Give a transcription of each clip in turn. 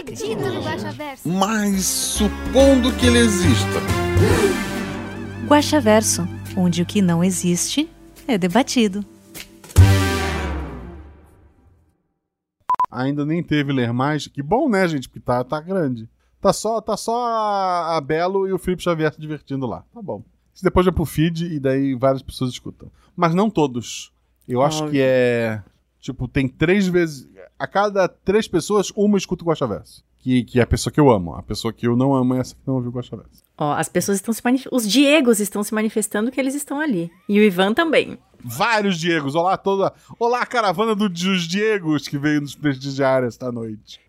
acredito no Guaxaverso. Mas supondo que ele exista. Guaxaverso, onde o que não existe é debatido. Ainda nem teve ler mais. Que bom, né, gente? Porque tá, tá grande. Tá só, tá só a, a Belo e o Felipe Xavier se divertindo lá. Tá bom. Isso depois vai pro feed e daí várias pessoas escutam. Mas não todos. Eu acho que é. Tipo, tem três vezes. A cada três pessoas, uma escuta o Guaxaverso. Que, que é a pessoa que eu amo. A pessoa que eu não amo é essa que não ouviu o Guaxaverso. Ó, as pessoas estão se manifestando. Os Diegos estão se manifestando que eles estão ali. E o Ivan também. Vários Diegos. Olá, toda. Olá, caravana do- dos Diegos que veio nos prestigiar esta noite.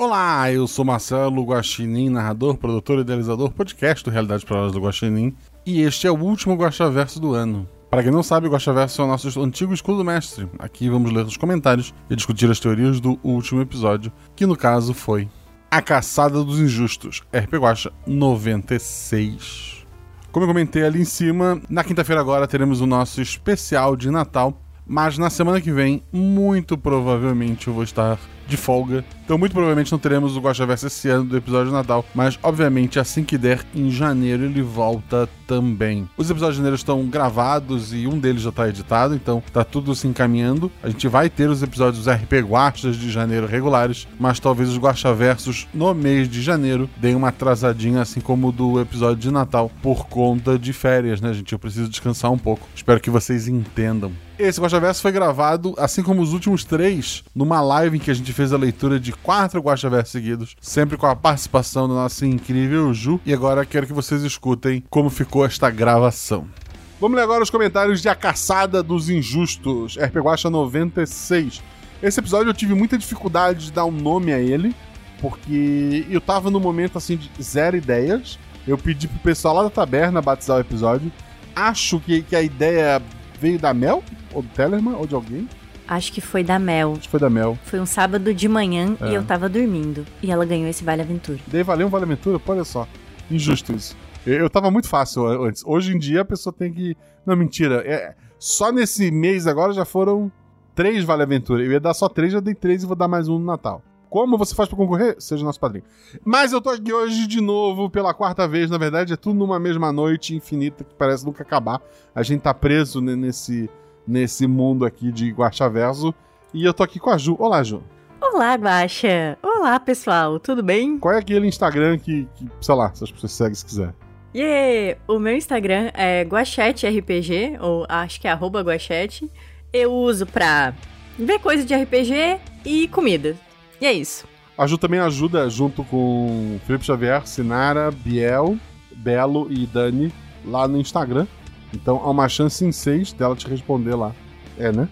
Olá, eu sou Marcelo Guaxinim, narrador, produtor e idealizador podcast do Realidade Palavras do Guaxinim. E este é o último Guaxaverso do ano. Para quem não sabe, o Guaxaverso é o nosso antigo escudo mestre. Aqui vamos ler os comentários e discutir as teorias do último episódio, que no caso foi A Caçada dos Injustos, RP Guaxa 96. Como eu comentei ali em cima, na quinta-feira agora teremos o nosso especial de Natal, mas na semana que vem, muito provavelmente eu vou estar de folga. Então, muito provavelmente não teremos o Guaxaverso esse ano do episódio de Natal, mas obviamente assim que der em janeiro ele volta também. Os episódios de janeiro estão gravados e um deles já está editado, então tá tudo se encaminhando. A gente vai ter os episódios RP Guaxas de janeiro regulares, mas talvez os Guaxaversos no mês de janeiro deem uma atrasadinha, assim como o do episódio de Natal, por conta de férias, né, gente? Eu preciso descansar um pouco. Espero que vocês entendam. Esse Guaxaverso foi gravado, assim como os últimos três, numa live em que a gente fez a leitura de quatro Guaxaversos seguidos, sempre com a participação da nossa incrível Ju. E agora quero que vocês escutem como ficou esta gravação. Vamos ler agora os comentários de A Caçada dos Injustos, RP Guaxa 96. Esse episódio eu tive muita dificuldade de dar um nome a ele, porque eu tava no momento assim de zero ideias. Eu pedi pro pessoal lá da taberna batizar o episódio. Acho que, que a ideia veio da Mel, ou do Tellerman, ou de alguém. Acho que foi da Mel. Acho que foi da Mel. Foi um sábado de manhã É. e eu tava dormindo. E ela ganhou esse Vale Aventura. Daí valeu um Vale Aventura? Pô, Olha só. Injusto isso. Eu, tava muito fácil antes. Hoje em dia a pessoa tem que. Não, mentira. É, só nesse mês agora já foram três Vale Aventura. Eu ia dar só três, já dei três e vou dar mais um no Natal. Como você faz pra concorrer? Seja nosso padrinho. Mas eu tô aqui hoje de novo pela quarta vez. Na verdade, é tudo numa mesma noite infinita que parece nunca acabar. A gente tá preso ne- nesse, nesse mundo aqui de Guaxaverso. E eu tô aqui com a Ju. Olá, Ju. Olá, Guaxa! Olá, pessoal, tudo bem? Qual é aquele Instagram que, que sei lá, se as pessoas seguem se quiser? Yeah! O meu Instagram é guachete.rpg, ou acho que é arroba guachete. Eu uso pra ver coisa de RPG e comida. E é isso. A Ju também ajuda junto com Felipe Xavier, Sinara, Biel, Belo e Dani lá no Instagram. Então há uma chance em seis dela te responder lá. É, né?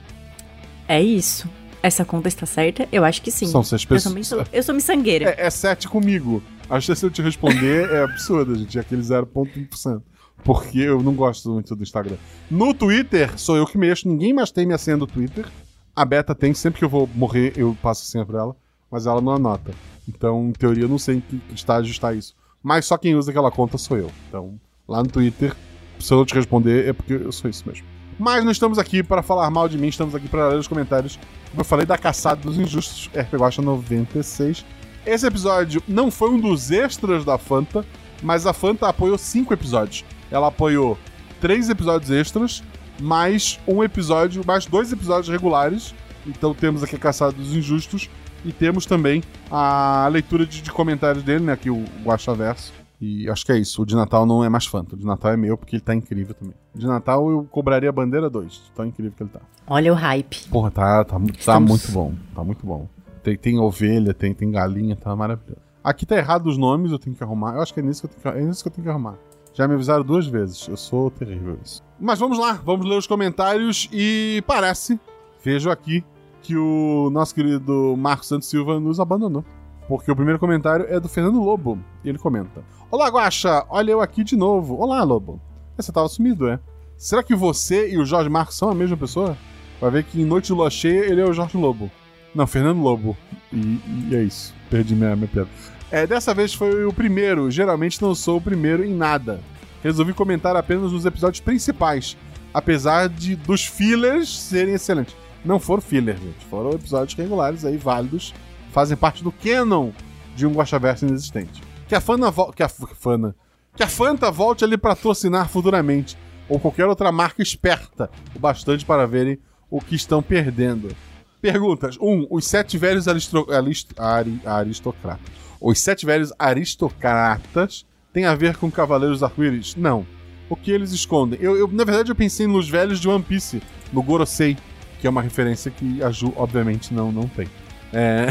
É isso. Essa conta está certa? Eu acho que sim. São seis Eu pessoas. também sou, eu sou miçangueira. É, é sete comigo. A chance de eu te responder é absurda, gente. É aquele 0,1%. Porque eu não gosto muito do Instagram. No Twitter, sou eu que mexo. Ninguém mais tem minha senha do Twitter. A Beta tem. Sempre que eu vou morrer, eu passo a senha pra ela. Mas ela não anota. Então, em teoria, eu não sei em que estágio está isso. Mas só quem usa aquela conta sou eu. Então, lá no Twitter, se eu não te responder, é porque eu sou isso mesmo. Mas não estamos aqui para falar mal de mim, estamos aqui para ler os comentários. Como eu falei da caçada dos injustos, RP Guacha 96. Esse episódio não foi um dos extras da Fanta, mas a Fanta apoiou cinco episódios. Ela apoiou três episódios extras, mais um episódio, mais dois episódios regulares. Então temos aqui a Caçada dos Injustos e temos também a leitura de, de comentários dele, né? Aqui o Guacha Verso. E acho que é isso. O de Natal não é mais Fanta. O de Natal é meu, porque ele tá incrível também. De Natal eu cobraria a bandeira 2. Tão incrível que ele tá. Olha o hype. Porra, tá, tá, tá muito bom. Tá muito bom. Tem, tem ovelha, tem, tem galinha, tá maravilhoso. Aqui tá errado os nomes, eu tenho que arrumar. Eu acho que é nisso que eu tenho que, é nisso que, eu tenho que arrumar. Já me avisaram duas vezes. Eu sou terrível isso. Mas vamos lá, vamos ler os comentários e parece, vejo aqui, que o nosso querido Marcos Santos Silva nos abandonou. Porque o primeiro comentário é do Fernando Lobo. E ele comenta: Olá, Guaxa, olha eu aqui de novo. Olá, Lobo. Você tava sumido, é? Será que você e o Jorge Marcos são a mesma pessoa? Vai ver que em Noite de Lua Cheia ele é o Jorge Lobo. Não, Fernando Lobo. E, e é isso. Perdi minha, minha piada. É, dessa vez foi o primeiro. Geralmente não sou o primeiro em nada. Resolvi comentar apenas nos episódios principais. Apesar de dos fillers serem excelentes. Não foram fillers, gente. Foram episódios regulares aí, válidos. Fazem parte do canon de um Guaxaverso inexistente. Que a Fana que a Fana. Que a Fanta volte ali para patrocinar futuramente. Ou qualquer outra marca esperta o bastante para verem o que estão perdendo. Perguntas. 1. Um, os sete velhos aristro... arist... ari- aristocratas. Os sete velhos aristocratas têm a ver com Cavaleiros Arco-Íris? Não. O que eles escondem? Eu, eu, na verdade, eu pensei nos velhos de One Piece, no Gorosei, que é uma referência que a Ju, obviamente, não, não tem. É...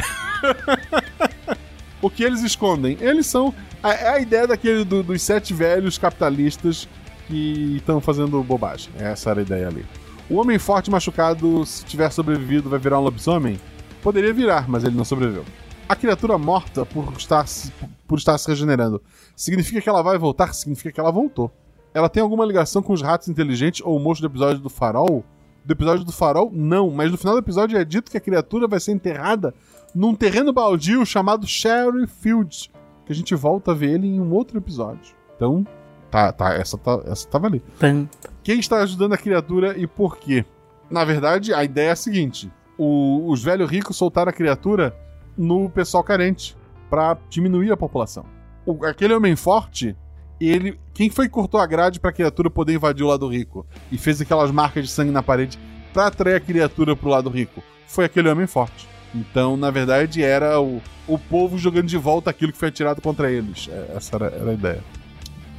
o que eles escondem? Eles são. A, é a ideia daquele do- dos sete velhos capitalistas que estão fazendo bobagem. Essa era a ideia ali. O homem forte machucado, se tiver sobrevivido, vai virar um lobisomem? Poderia virar, mas ele não sobreviveu. A criatura morta por estar, se- por estar se regenerando significa que ela vai voltar? Significa que ela voltou. Ela tem alguma ligação com os ratos inteligentes ou o monstro do episódio do farol? Do episódio do farol? Não, mas no final do episódio é dito que a criatura vai ser enterrada num terreno baldio chamado Sherry Fields. Que a gente volta a ver ele em um outro episódio. Então, tá, tá, essa, tá, essa tava ali. Pam. Quem está ajudando a criatura e por quê? Na verdade, a ideia é a seguinte: o- os velhos ricos soltaram a criatura no pessoal carente para diminuir a população. O- aquele homem forte, ele, quem foi que cortou a grade para a criatura poder invadir o lado rico e fez aquelas marcas de sangue na parede para atrair a criatura pro lado rico? Foi aquele homem forte. Então, na verdade, era o, o povo jogando de volta aquilo que foi atirado contra eles. É, Essa era, era a ideia.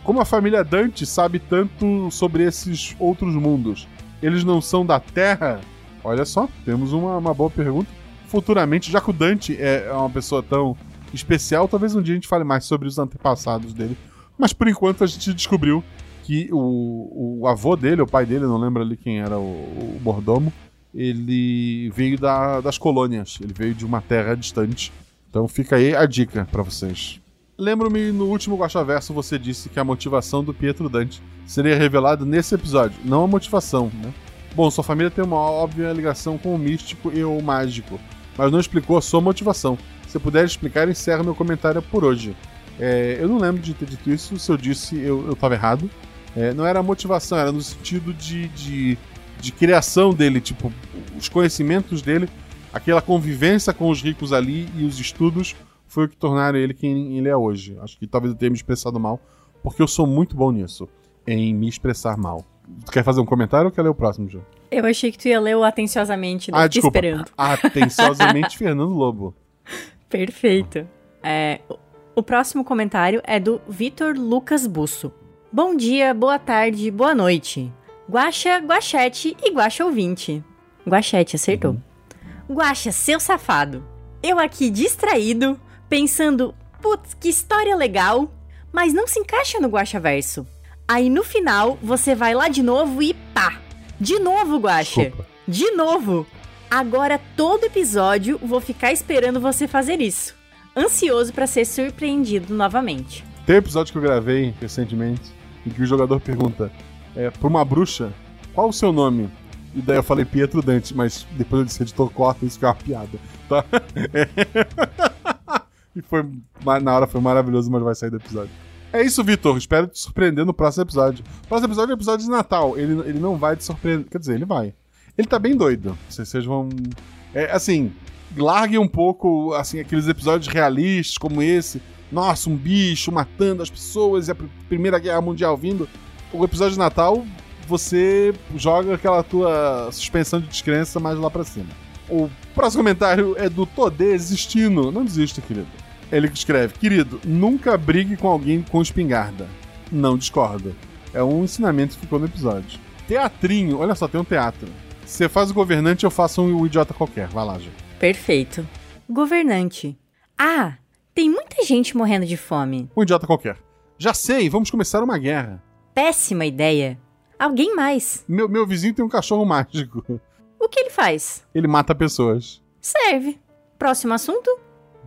Como a família Dante sabe tanto sobre esses outros mundos? Eles não são da Terra? Olha só, temos uma, uma boa pergunta. Futuramente, já que o Dante é uma pessoa tão especial, talvez um dia a gente fale mais sobre os antepassados dele. Mas por enquanto a gente descobriu que o, o avô dele, o pai dele, não lembro ali quem era o, o mordomo, ele veio da- das colônias, ele veio de uma terra distante. Então fica aí a dica pra vocês. Lembro-me no último Guaxaverso você disse que a motivação do Pietro Dante seria revelada nesse episódio, não a motivação, né? Bom, sua família tem uma óbvia ligação com o místico e o mágico, mas não explicou a sua motivação. Se puder explicar, encerra meu comentário por hoje. É, eu não lembro de ter dito isso, se eu disse, eu, eu tava errado. É, não era motivação, era no sentido de, de, de criação dele, tipo, os conhecimentos dele, aquela convivência com os ricos ali e os estudos foi o que tornaram ele quem ele é hoje. Acho que talvez eu tenha me expressado mal, porque eu sou muito bom nisso, em me expressar mal. Tu quer fazer um comentário ou quer ler o próximo, João? Eu achei que tu ia ler o atenciosamente, né? Ah, desculpa. esperando. Atenciosamente, Fernando Lobo. Perfeito. É, o- próximo comentário é do Vitor Lucas Busso. Bom dia, boa tarde, boa noite. Guaxa, Guaxete e Guaxa ouvinte. Guaxete, acertou. Guaxa, seu safado. Eu aqui distraído, pensando, putz, que história legal, mas não se encaixa no Guaxa Verso. Aí no final, você vai lá de novo e pá! De novo, Guaxa! Desculpa. De novo! Agora todo episódio vou ficar esperando você fazer isso. Ansioso pra ser surpreendido novamente. Tem um episódio que eu gravei recentemente em que o jogador pergunta é, pra uma bruxa qual o seu nome? E daí eu falei Pietro Dante, mas depois eu disse editor corta isso que é uma piada, tá? e foi na hora foi maravilhoso, mas vai sair do episódio. É isso, Vitor. Espero te surpreender no próximo episódio. O próximo episódio é o episódio de Natal. Ele, ele não vai te surpreender. Quer dizer, ele vai. Ele tá bem doido. Vocês, vocês vão. É, assim, larguem um pouco assim, aqueles episódios realistas como esse. Nossa, um bicho matando as pessoas e a pr- Primeira Guerra Mundial vindo. O episódio de Natal, você joga aquela tua suspensão de descrença mais lá pra cima. O próximo comentário é do Todê Existindo. Não desista, querido. Ele escreve: Querido, nunca brigue com alguém com espingarda. Não discorda. É um ensinamento que ficou no episódio. Teatrinho, olha só, tem um teatro. Você faz o governante, eu faço um idiota qualquer. Vai lá, gente. Perfeito. Governante. Ah, tem muita gente morrendo de fome. Um idiota qualquer. Já sei, vamos começar uma guerra. Péssima ideia. Alguém mais. Meu, meu vizinho tem um cachorro mágico. O que ele faz? Ele mata pessoas. Serve. Próximo assunto?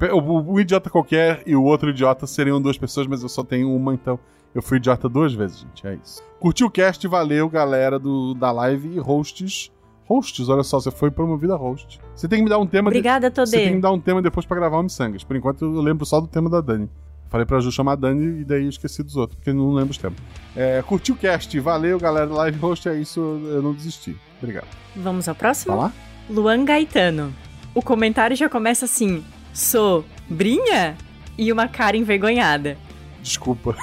O, o- um idiota qualquer e o outro idiota seriam duas pessoas, mas eu só tenho uma, então eu fui idiota duas vezes, gente. É isso. Curtiu o cast, valeu, galera do, da live e hosts. Hosts, olha só, você foi promovida host. Você tem que me dar um tema. de- Obrigada, Você tem que me Todê. dar um tema depois pra gravar o Missangas. Por enquanto eu lembro só do tema da Dani. Falei pra Ju chamar a Dani e daí eu esqueci dos outros, porque não lembro os temas. É, curtiu o cast, valeu, galera. Live host é isso, eu não desisti. Obrigado. Vamos ao próximo? Tá lá? Luan Gaetano. O comentário já começa assim: sobrinha? E uma cara envergonhada. Desculpa.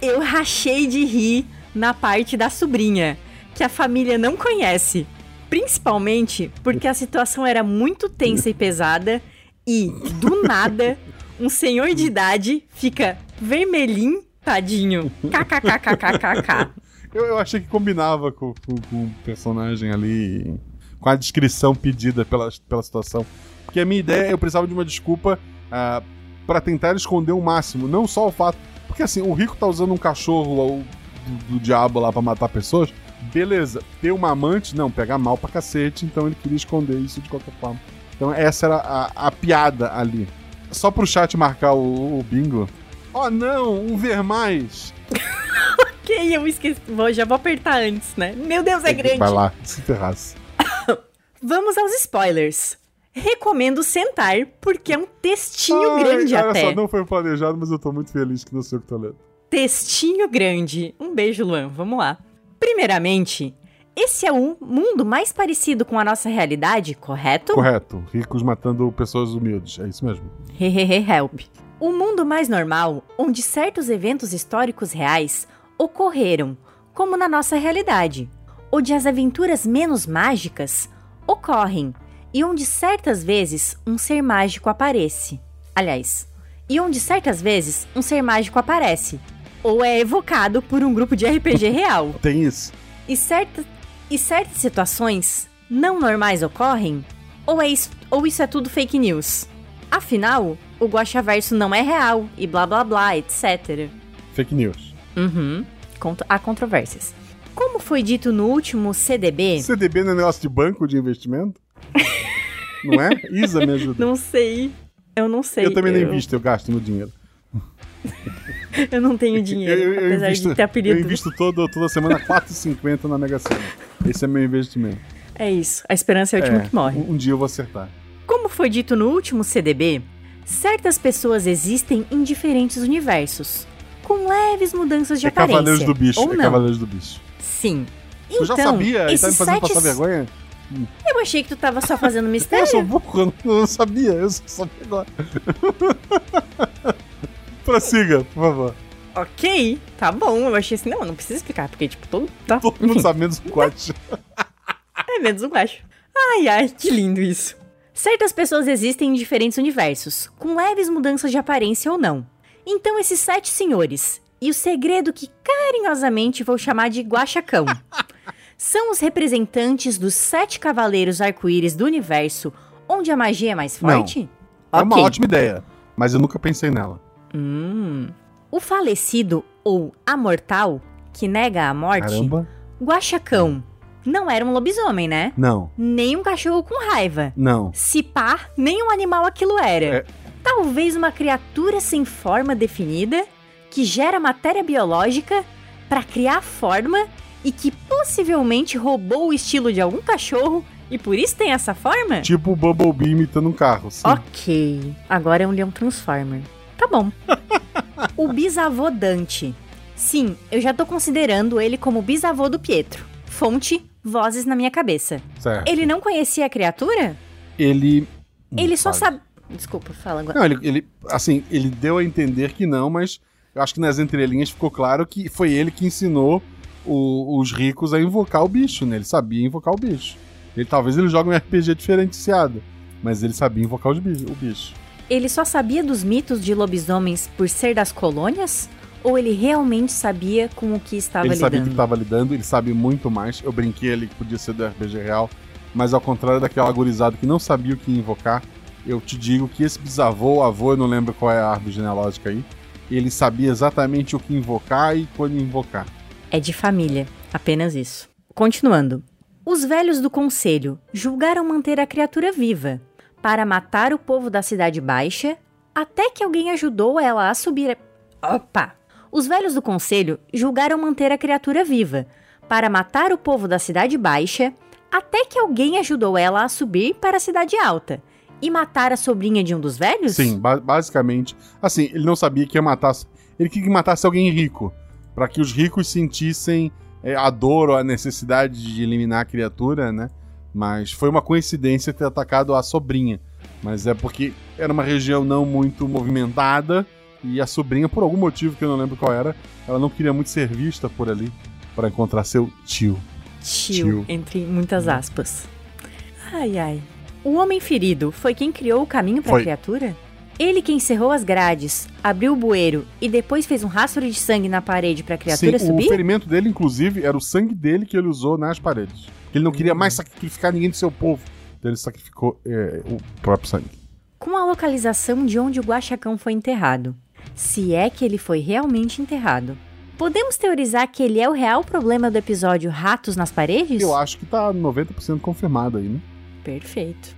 Eu rachei de rir na parte da sobrinha, que a família não conhece. Principalmente porque a situação era muito tensa e pesada e, do nada, um senhor de idade fica vermelhinho, tadinho. KKKKKK. Eu, eu achei que combinava com, com- com o personagem ali, com a descrição pedida pela, pela situação. Porque a minha ideia, eu precisava de uma desculpa ah, pra tentar esconder o máximo, não só o fato. Porque assim, o rico tá usando um cachorro ou, do, do diabo lá pra matar pessoas. Beleza, ter uma amante, não, pega mal pra cacete, então ele queria esconder isso de qualquer forma. Então essa era a, a piada ali. Só pro chat marcar o, o bingo. Oh não, um ver mais! ok, eu esqueci. Vou, já vou apertar antes, né? Meu Deus, é grande. Vai lá, se ferrasse. Vamos aos spoilers. Recomendo sentar, porque é um textinho Ai, grande olha até. só, não foi planejado, mas eu tô muito feliz que não sei o que tô lendo. Textinho grande. Um beijo, Luan. Vamos lá. Primeiramente, esse é o mundo mais parecido com a nossa realidade, correto? Correto, ricos matando pessoas humildes, é isso mesmo. Hehehe, help. O mundo mais normal, onde certos eventos históricos reais ocorreram, como na nossa realidade, onde as aventuras menos mágicas ocorrem e onde certas vezes um ser mágico aparece. Aliás, e onde certas vezes um ser mágico aparece ou é evocado por um grupo de RPG real. Tem isso. E, certa, e certas situações não normais ocorrem? Ou, é isso, ou isso é tudo fake news? Afinal, o Guaxaverso não é real e blá blá blá, etc. Fake news. Uhum. Cont- há controvérsias. Como foi dito no último CDB, CDB não é negócio de banco de investimento? não é? Isa me ajuda. não sei. Eu não sei. eu também não eu, invisto, eu gasto meu dinheiro. eu não tenho dinheiro, eu, eu apesar invisto, de ter eu apelido. invisto todo, toda semana 4,50 na Mega Sena. Esse é meu investimento. É isso. A esperança é o último É, que morre. Um, um dia eu vou acertar. Como foi dito no último CDB, certas pessoas existem em diferentes universos, com leves mudanças de é aparência. Cavaleiros do Bicho, ou é não. Tá Cavaleiros do Bicho. Sim. eu já Então, sabia, e tá me esses fazendo sete... passar vergonha? Eu achei que tu tava só fazendo mistério. Eu sou burro, eu não sabia, eu só sabia agora. Prossiga, por favor. ok, tá bom. Eu achei assim, não, não precisa explicar, porque, tipo, todo... Tá, Todo mundo sabe menos o Quat. é menos um baixo. Ai, ai, que lindo isso. Certas pessoas existem em diferentes universos, com leves mudanças de aparência ou não. Então, esses sete senhores, e o segredo que carinhosamente vou chamar de Guaxacão, são os representantes dos sete cavaleiros arco-íris do universo, onde a magia é mais Não. forte? É uma ótima ideia, mas eu nunca pensei nela. Hum. O falecido ou amortal, que nega a morte, Caramba. Guaxacão, não era um lobisomem, né? Não, Nem um cachorro com raiva. não. Se pá, nem um animal aquilo era. É. Talvez uma criatura sem forma definida, que gera matéria biológica para criar forma e que possivelmente roubou o estilo de algum cachorro e por isso tem essa forma? Tipo o Bumblebee imitando um carro. Sim. Ok, agora é um leão transformer. Tá bom. o bisavô Dante. Sim, eu já tô considerando ele como bisavô do Pietro. Fonte, vozes na minha cabeça. Certo. Ele não conhecia a criatura? Ele. Ele só sabe. Desculpa, fala agora. Não, ele, ele. Assim, ele deu a entender que não, mas eu acho que nas entrelinhas ficou claro que foi ele que ensinou o- os ricos a invocar o bicho, né? Ele sabia invocar o bicho. Ele, talvez ele jogue um RPG diferenciado, mas ele sabia invocar os bi- o bicho. Ele só sabia dos mitos de lobisomens por ser das colônias? Ou ele realmente sabia com o que estava ele sabia que lidando? estava lidando, ele sabe muito mais. Eu brinquei ali que podia ser do RPG real, mas ao contrário daquela agorizada que não sabia o que invocar, eu te digo que esse bisavô, avô, eu não lembro qual é a árvore genealógica aí, ele sabia exatamente o que invocar e quando invocar. É de família, apenas isso. Continuando. Os velhos do conselho julgaram manter a criatura viva para matar o povo da Cidade Baixa até que alguém ajudou ela a subir. Opa! Os velhos do conselho julgaram manter a criatura viva para matar o povo da Cidade Baixa até que alguém ajudou ela a subir para a Cidade Alta e matar a sobrinha de um dos velhos? Sim, ba basicamente. Assim, ele não sabia que ia matar. Ele queria que matasse alguém rico. para que os ricos sentissem é, a dor ou a necessidade de eliminar a criatura, né? Mas foi uma coincidência ter atacado a sobrinha. Mas é porque era uma região não muito movimentada e a sobrinha, por algum motivo que eu não lembro qual era, ela não queria muito ser vista por ali para encontrar seu tio. Tio, Tio. entre muitas aspas. Ai, ai. O homem ferido foi quem criou o caminho para a criatura? Ele que encerrou as grades, abriu o bueiro e depois fez um rastro de sangue na parede para a criatura Sim, subir? o ferimento dele, inclusive, era o sangue dele que ele usou nas paredes. Ele não queria mais sacrificar ninguém do seu povo. Então ele sacrificou é, o próprio sangue. Com a localização de onde o Guaxacão foi enterrado, se é que ele foi realmente enterrado, podemos teorizar que ele é o real problema do episódio Ratos nas Paredes? Eu acho que tá 90% confirmado aí, né? Perfeito.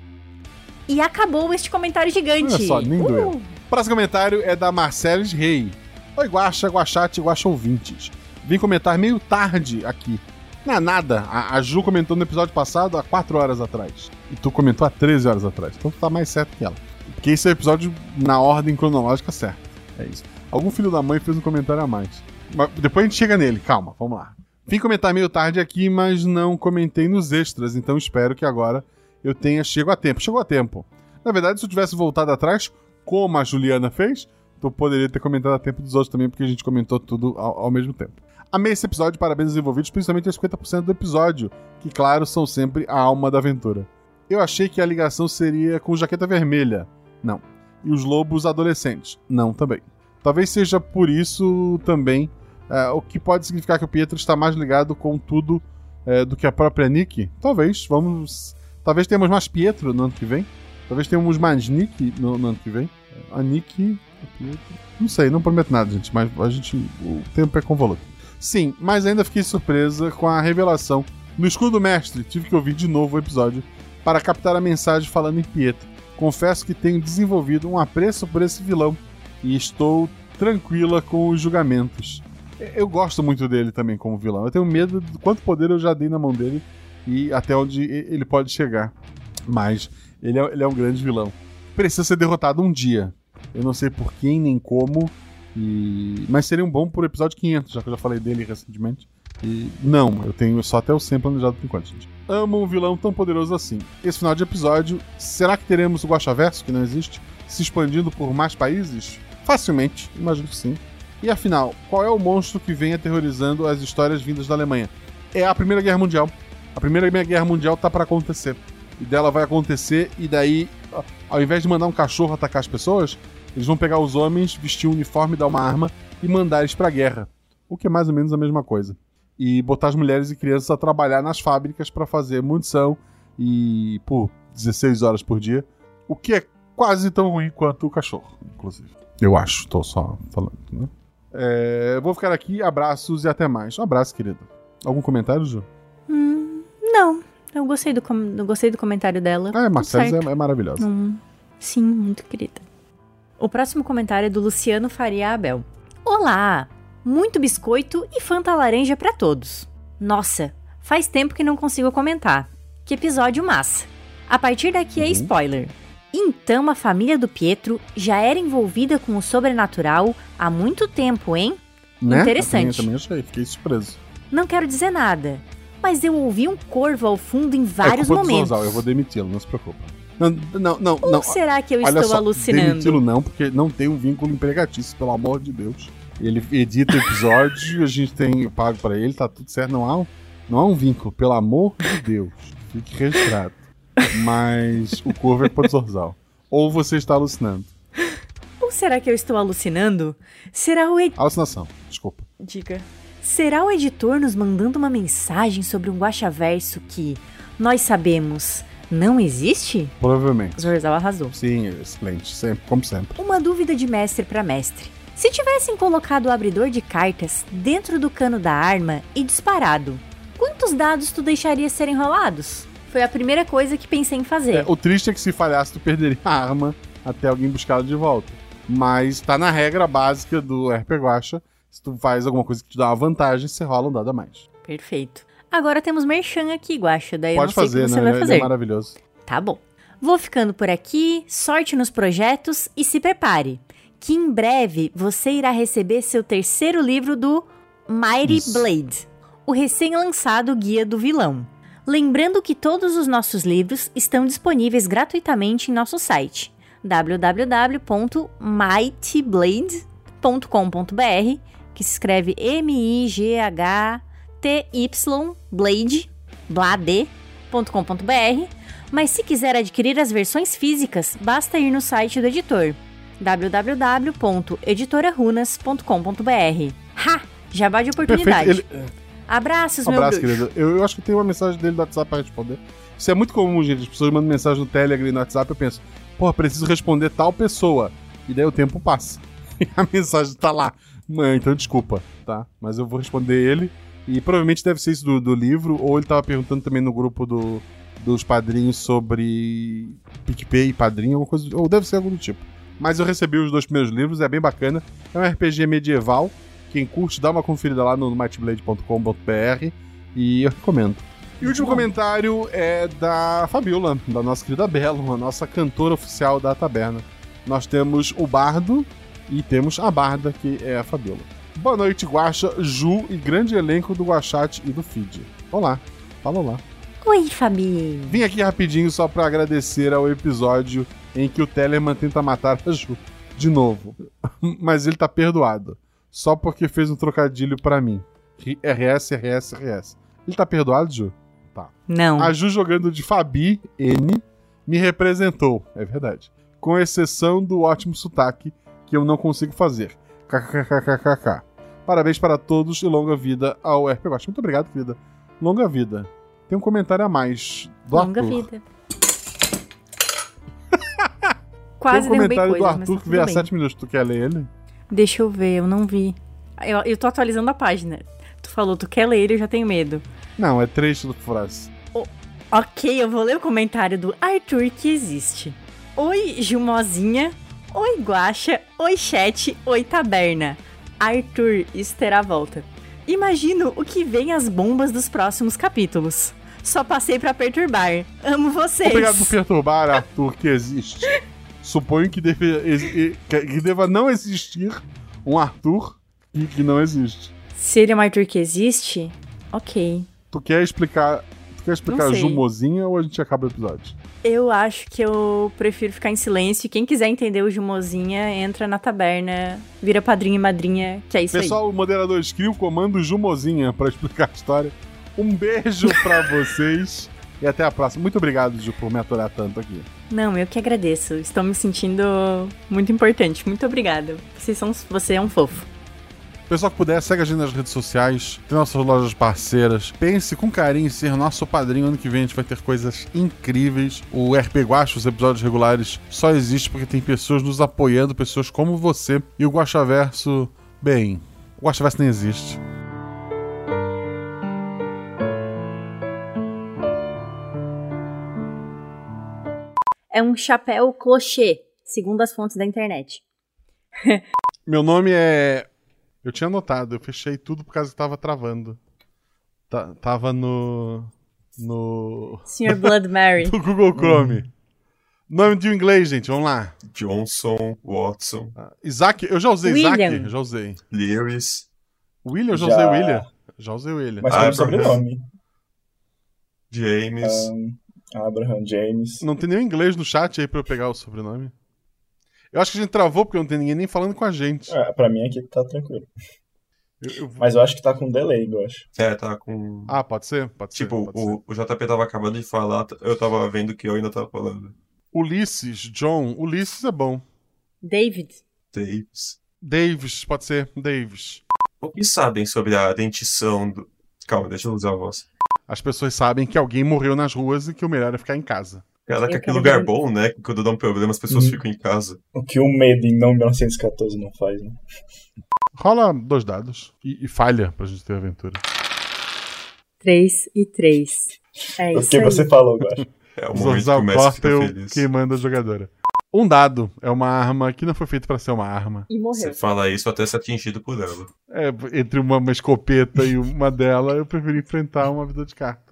E acabou este comentário gigante. Olha só, nem Uh! doeu. Próximo comentário é da Marceles Rei. Oi, Guaxa, Guaxate, Guaxa ouvintes. Vim comentar meio tarde aqui. Não é nada. A, a Ju comentou no episódio passado há 4 horas atrás. E tu comentou há 13 horas atrás. Então tu tá mais certo que ela. Porque esse é o episódio na ordem cronológica certa. É isso. Algum filho da mãe fez um comentário a mais. Mas depois a gente chega nele. Calma, vamos lá. Vim comentar meio tarde aqui, mas não comentei nos extras. Então espero que agora eu tenha chego a tempo. Chegou a tempo. Na verdade, se eu tivesse voltado atrás, como a Juliana fez, tu poderia ter comentado a tempo dos outros também, porque a gente comentou tudo ao, ao mesmo tempo. Amei esse episódio, parabéns aos envolvidos, principalmente aos 50% do episódio, que, claro, são sempre a alma da aventura. Eu achei que a ligação seria com Jaqueta Vermelha. Não. E os lobos adolescentes. Não, também. Talvez seja por isso também, é, o que pode significar que o Pietro está mais ligado com tudo é, do que a própria Nick. Talvez, vamos. Talvez tenhamos mais Pietro no ano que vem. Talvez tenhamos mais Nick no, no ano que vem. A Nick. Não sei, não prometo nada, gente, mas a gente. O tempo é convoluto. Sim, mas ainda fiquei surpresa com a revelação. No escudo do mestre, tive que ouvir de novo o episódio para captar a mensagem falando em Pietro. Confesso que tenho desenvolvido um apreço por esse vilão e estou tranquila com os julgamentos. Eu gosto muito dele também como vilão. Eu tenho medo do quanto poder eu já dei na mão dele e até onde ele pode chegar. Mas ele é, ele é um grande vilão. Precisa ser derrotado um dia. Eu não sei por quem nem como. E... Mas seria um bom por episódio 500, já que eu já falei dele recentemente. E não, eu tenho só até o 100 planejado por enquanto, gente. Amo um vilão tão poderoso assim. Esse final de episódio, será que teremos o Guaxaverso, que não existe, se expandindo por mais países? Facilmente, imagino que sim. E afinal, qual é o monstro que vem aterrorizando as histórias vindas da Alemanha? É a Primeira Guerra Mundial. A Primeira Guerra Mundial tá para acontecer. E dela vai acontecer, e daí, ao invés de mandar um cachorro atacar as pessoas, eles vão pegar os homens, vestir um uniforme, dar uma arma e mandar eles pra guerra. O que é mais ou menos a mesma coisa. E botar as mulheres e crianças a trabalhar nas fábricas para fazer munição e por 16 horas por dia. O que é quase tão ruim quanto o cachorro, inclusive. Eu acho, tô só falando, né? É, vou ficar aqui, abraços e até mais. Um abraço, querido. Algum comentário, Ju? Hum, não. Eu gostei do, com- eu gostei do comentário dela. Ah, Tudo Marcelo é, é maravilhosa. Hum, sim, muito querida. O próximo comentário é do Luciano Faria Abel. Olá! Muito biscoito e Fanta laranja pra todos. Nossa, faz tempo que não consigo comentar. Que episódio massa. A partir daqui é Uhum. spoiler. Então a família do Pietro já era envolvida com o sobrenatural há muito tempo, hein? Né? Interessante. Eu também, eu também achei, fiquei surpreso. Não quero dizer nada, mas eu ouvi um corvo ao fundo em vários é culpa do momentos. Zorzal, eu vou demiti-lo, não se preocupa. Não, não, não. Ou não. será que eu Olha estou só, alucinando? Demiti-lo não, porque não tem um vínculo empregatício, pelo amor de Deus. Ele edita episódio, a gente tem pago pra ele, tá tudo certo. Não há, um, não há um vínculo, pelo amor de Deus. Fique registrado. Mas o Corvo é culpa do Zorzal. Ou você está alucinando. Ou será que eu estou alucinando? Será o ed... Alucinação, desculpa. Diga. Será o editor nos mandando uma mensagem sobre um guaxaverso que, nós sabemos, Não existe? Provavelmente. Zorzawa arrasou. Sim, excelente. Sempre, como sempre. Uma dúvida de mestre para mestre. Se tivessem colocado o abridor de cartas dentro do cano da arma e disparado, quantos dados tu deixaria serem rolados? Foi a primeira coisa que pensei em fazer. É, o triste é que se falhasse, tu perderia a arma até alguém buscá-la de volta. Mas tá na regra básica do RP Guacha. Se tu faz alguma coisa que te dá uma vantagem, você rola um dado a mais. Perfeito. Agora temos Merchan aqui, Guacha. Daí Pode eu não sei fazer, o que você né? vai é fazer. maravilhoso. Tá bom. Vou ficando por aqui, sorte nos projetos e se prepare, que em breve você irá receber seu terceiro livro do Mighty Isso. Blade, o recém-lançado Guia do Vilão. Lembrando que todos os nossos livros estão disponíveis gratuitamente em nosso site www.mightyblade.com.br, que se escreve M-I-G-H-T-Y Blade, blade.com.br mas se quiser adquirir as versões físicas, basta ir no site do editor www.editorarunas.com.br. Ha! Jabá de oportunidade. Perfeito. Ele... Abraços, Um meu abraço, bruxo. querido. Eu, eu acho que tem uma mensagem dele do WhatsApp pra responder. Isso é muito comum, gente. As pessoas mandam mensagem no Telegram e no WhatsApp. Eu penso, porra, preciso responder tal pessoa. E daí o tempo passa. E a mensagem tá lá. Mãe, então desculpa, tá? Mas eu vou responder ele. E provavelmente deve ser isso do, do livro. Ou ele tava perguntando também no grupo do, dos padrinhos sobre PicPay e padrinho, alguma coisa. Ou deve ser algo do tipo. Mas eu recebi os dois primeiros livros, é bem bacana. É um RPG medieval. Quem curte, dá uma conferida lá no mightblade.com.br e eu recomendo. E o último comentário é da Fabiola, da nossa querida Belo, a nossa cantora oficial da taberna. Nós temos o Bardo e temos a Barda, que é a Fabiola. Boa noite, Guaxa, Ju e grande elenco do Guachate e do Feed. Olá, fala olá. Oi, Fabi. Vim aqui rapidinho só pra agradecer ao episódio em que o Telemann tenta matar a Ju. De novo. Mas ele tá perdoado. Só porque fez um trocadilho pra mim. RS, RS, RS. Ele tá perdoado, Ju? Tá. Não. A Ju jogando de Fabi, N, me representou. É verdade. Com exceção do ótimo sotaque que eu não consigo fazer. KKKKKK. Parabéns para todos e longa vida ao RP Guacha. Muito obrigado, querida. Longa vida. Tem um comentário a mais do Longa Arthur. vida. Quase Tem um comentário coisas, do Arthur tá que veio há tudo bem. 7 minutos. Tu quer ler ele? Deixa eu ver, eu não vi. Eu, eu tô atualizando a página. Tu falou, tu quer ler ele, eu já tenho medo. Não, é trecho do frase. Ok, eu vou ler o comentário do Arthur que existe. Oi, Jumozinha. Oi, Guaxa. Oi, chat. Oi, taberna. Arthur, isso terá volta. Imagino o que vem as bombas dos próximos capítulos. Só passei pra perturbar. Amo vocês. Obrigado por perturbar, Arthur, que existe. Suponho que, deve, que que deva não existir um Arthur e que não existe. Se ele é um Arthur que existe, ok. Tu quer explicar. Tu quer explicar sei. Jumozinha ou a gente acaba o episódio? Eu acho que eu prefiro ficar em silêncio. Quem quiser entender o Jumozinha, entra na taberna, vira padrinho e madrinha, que é isso aí. Pessoal, o moderador escreve o comando Jumozinha pra explicar a história. Um beijo pra vocês e até a próxima. Muito obrigado, Ju, por me aturar tanto aqui. Não, eu que agradeço. Estou me sentindo muito importante. Muito obrigada. Vocês são, você é um fofo. Pessoal que puder, segue a gente nas redes sociais, tem nossas lojas parceiras. Pense com carinho em ser nosso padrinho. Ano que vem a gente vai ter coisas incríveis. O RP Guacha, os episódios regulares, só existe porque tem pessoas nos apoiando, pessoas como você. E o Guachaverso, bem, o Guachaverso nem existe. É um chapéu clochê, segundo as fontes da internet. Meu nome é. Eu tinha anotado, eu fechei tudo por causa que tava travando. Tá- tava no. No. Sr. Blood Mary. no Google Chrome. Nome de um inglês, gente, vamos lá. Johnson, Watson, Isaac, eu já usei William. Isaac? Eu já usei. Lewis, William, eu já, Já. usei William. Já usei William. Mas um Abraham. sobrenome. James. Ahn, Abraham James. Não tem nenhum inglês no chat aí pra eu pegar o sobrenome. Eu acho que a gente travou porque não tem ninguém nem falando com a gente. É, pra mim aqui tá tranquilo. Eu- eu- Mas eu acho que tá com delay, eu acho. É, tá com. Ah, pode ser? Pode ser. tipo, pode ser. o, o JP tava acabando de falar, eu tava vendo que eu ainda tava falando. Ulisses, John. Ulisses é bom. David. Davis. Davis, pode ser. Davis. O que sabem sobre a dentição do. Calma, deixa eu usar a voz. as pessoas sabem que alguém morreu nas ruas e que o melhor é ficar em casa. Caraca, Eu que lugar ver- bom, né? que Quando dá um problema, as pessoas Uhum. ficam em casa. O que o Made in não 1914 não faz, né? Rola dois dados e, e falha pra gente ter aventura. 3 e 3. É o isso que aí. você falou, Guaxa? É o O momento que Zorzal o Messi fica eu feliz. queimando a jogadora. Um dado é uma arma que não foi feita pra ser uma arma. E morreu. Você fala isso até ser atingido por ela. É, entre uma, uma escopeta e uma dela, eu prefiro enfrentar uma vida de carta.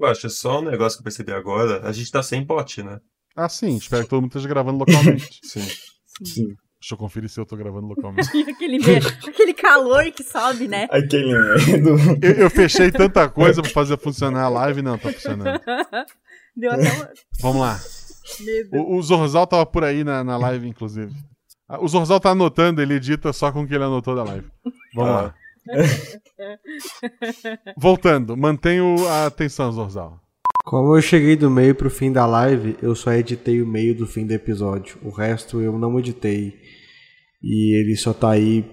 Eu acho só um negócio que eu percebi agora. A gente tá sem bot, né? Ah, sim, espero que todo mundo esteja gravando localmente. Sim. Sim. Deixa eu conferir se eu tô gravando localmente. Aquele, aquele calor que sobe, né? Aquele medo. Eu, eu fechei tanta coisa pra fazer funcionar a live, não tá funcionando. Deu até uma... Vamos lá. medo. O, o Zorzal tava por aí na, na live, inclusive. Ah, O Zorzal tá anotando, ele edita só com o que ele anotou da live. Vamos Ah. lá. Voltando, mantenho a atenção, Zorzal. Como eu cheguei do meio pro fim da live, eu só editei o meio do fim do episódio. O resto eu não editei. E ele só tá aí,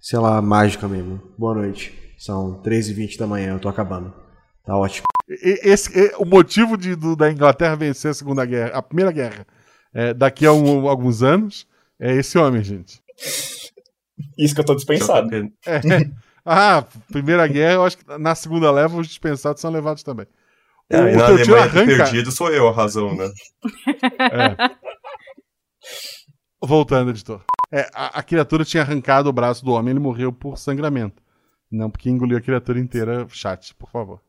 sei lá, mágica mesmo. Boa noite. São 13h20 da manhã, eu tô acabando. Tá ótimo. Esse, o motivo de, do- da Inglaterra vencer a Segunda Guerra, a Primeira Guerra, é, daqui a um- alguns anos, é esse homem, gente. Isso que eu tô dispensado. É. Ah, Primeira Guerra, eu acho que na segunda leva os dispensados são levados também. O, É, e o na Alemanha arranca. perdido sou eu a razão, né? É. Voltando, editor. É, a, a criatura tinha arrancado o braço do homem, ele morreu por sangramento. Não porque engoliu a criatura inteira. Chat, por favor.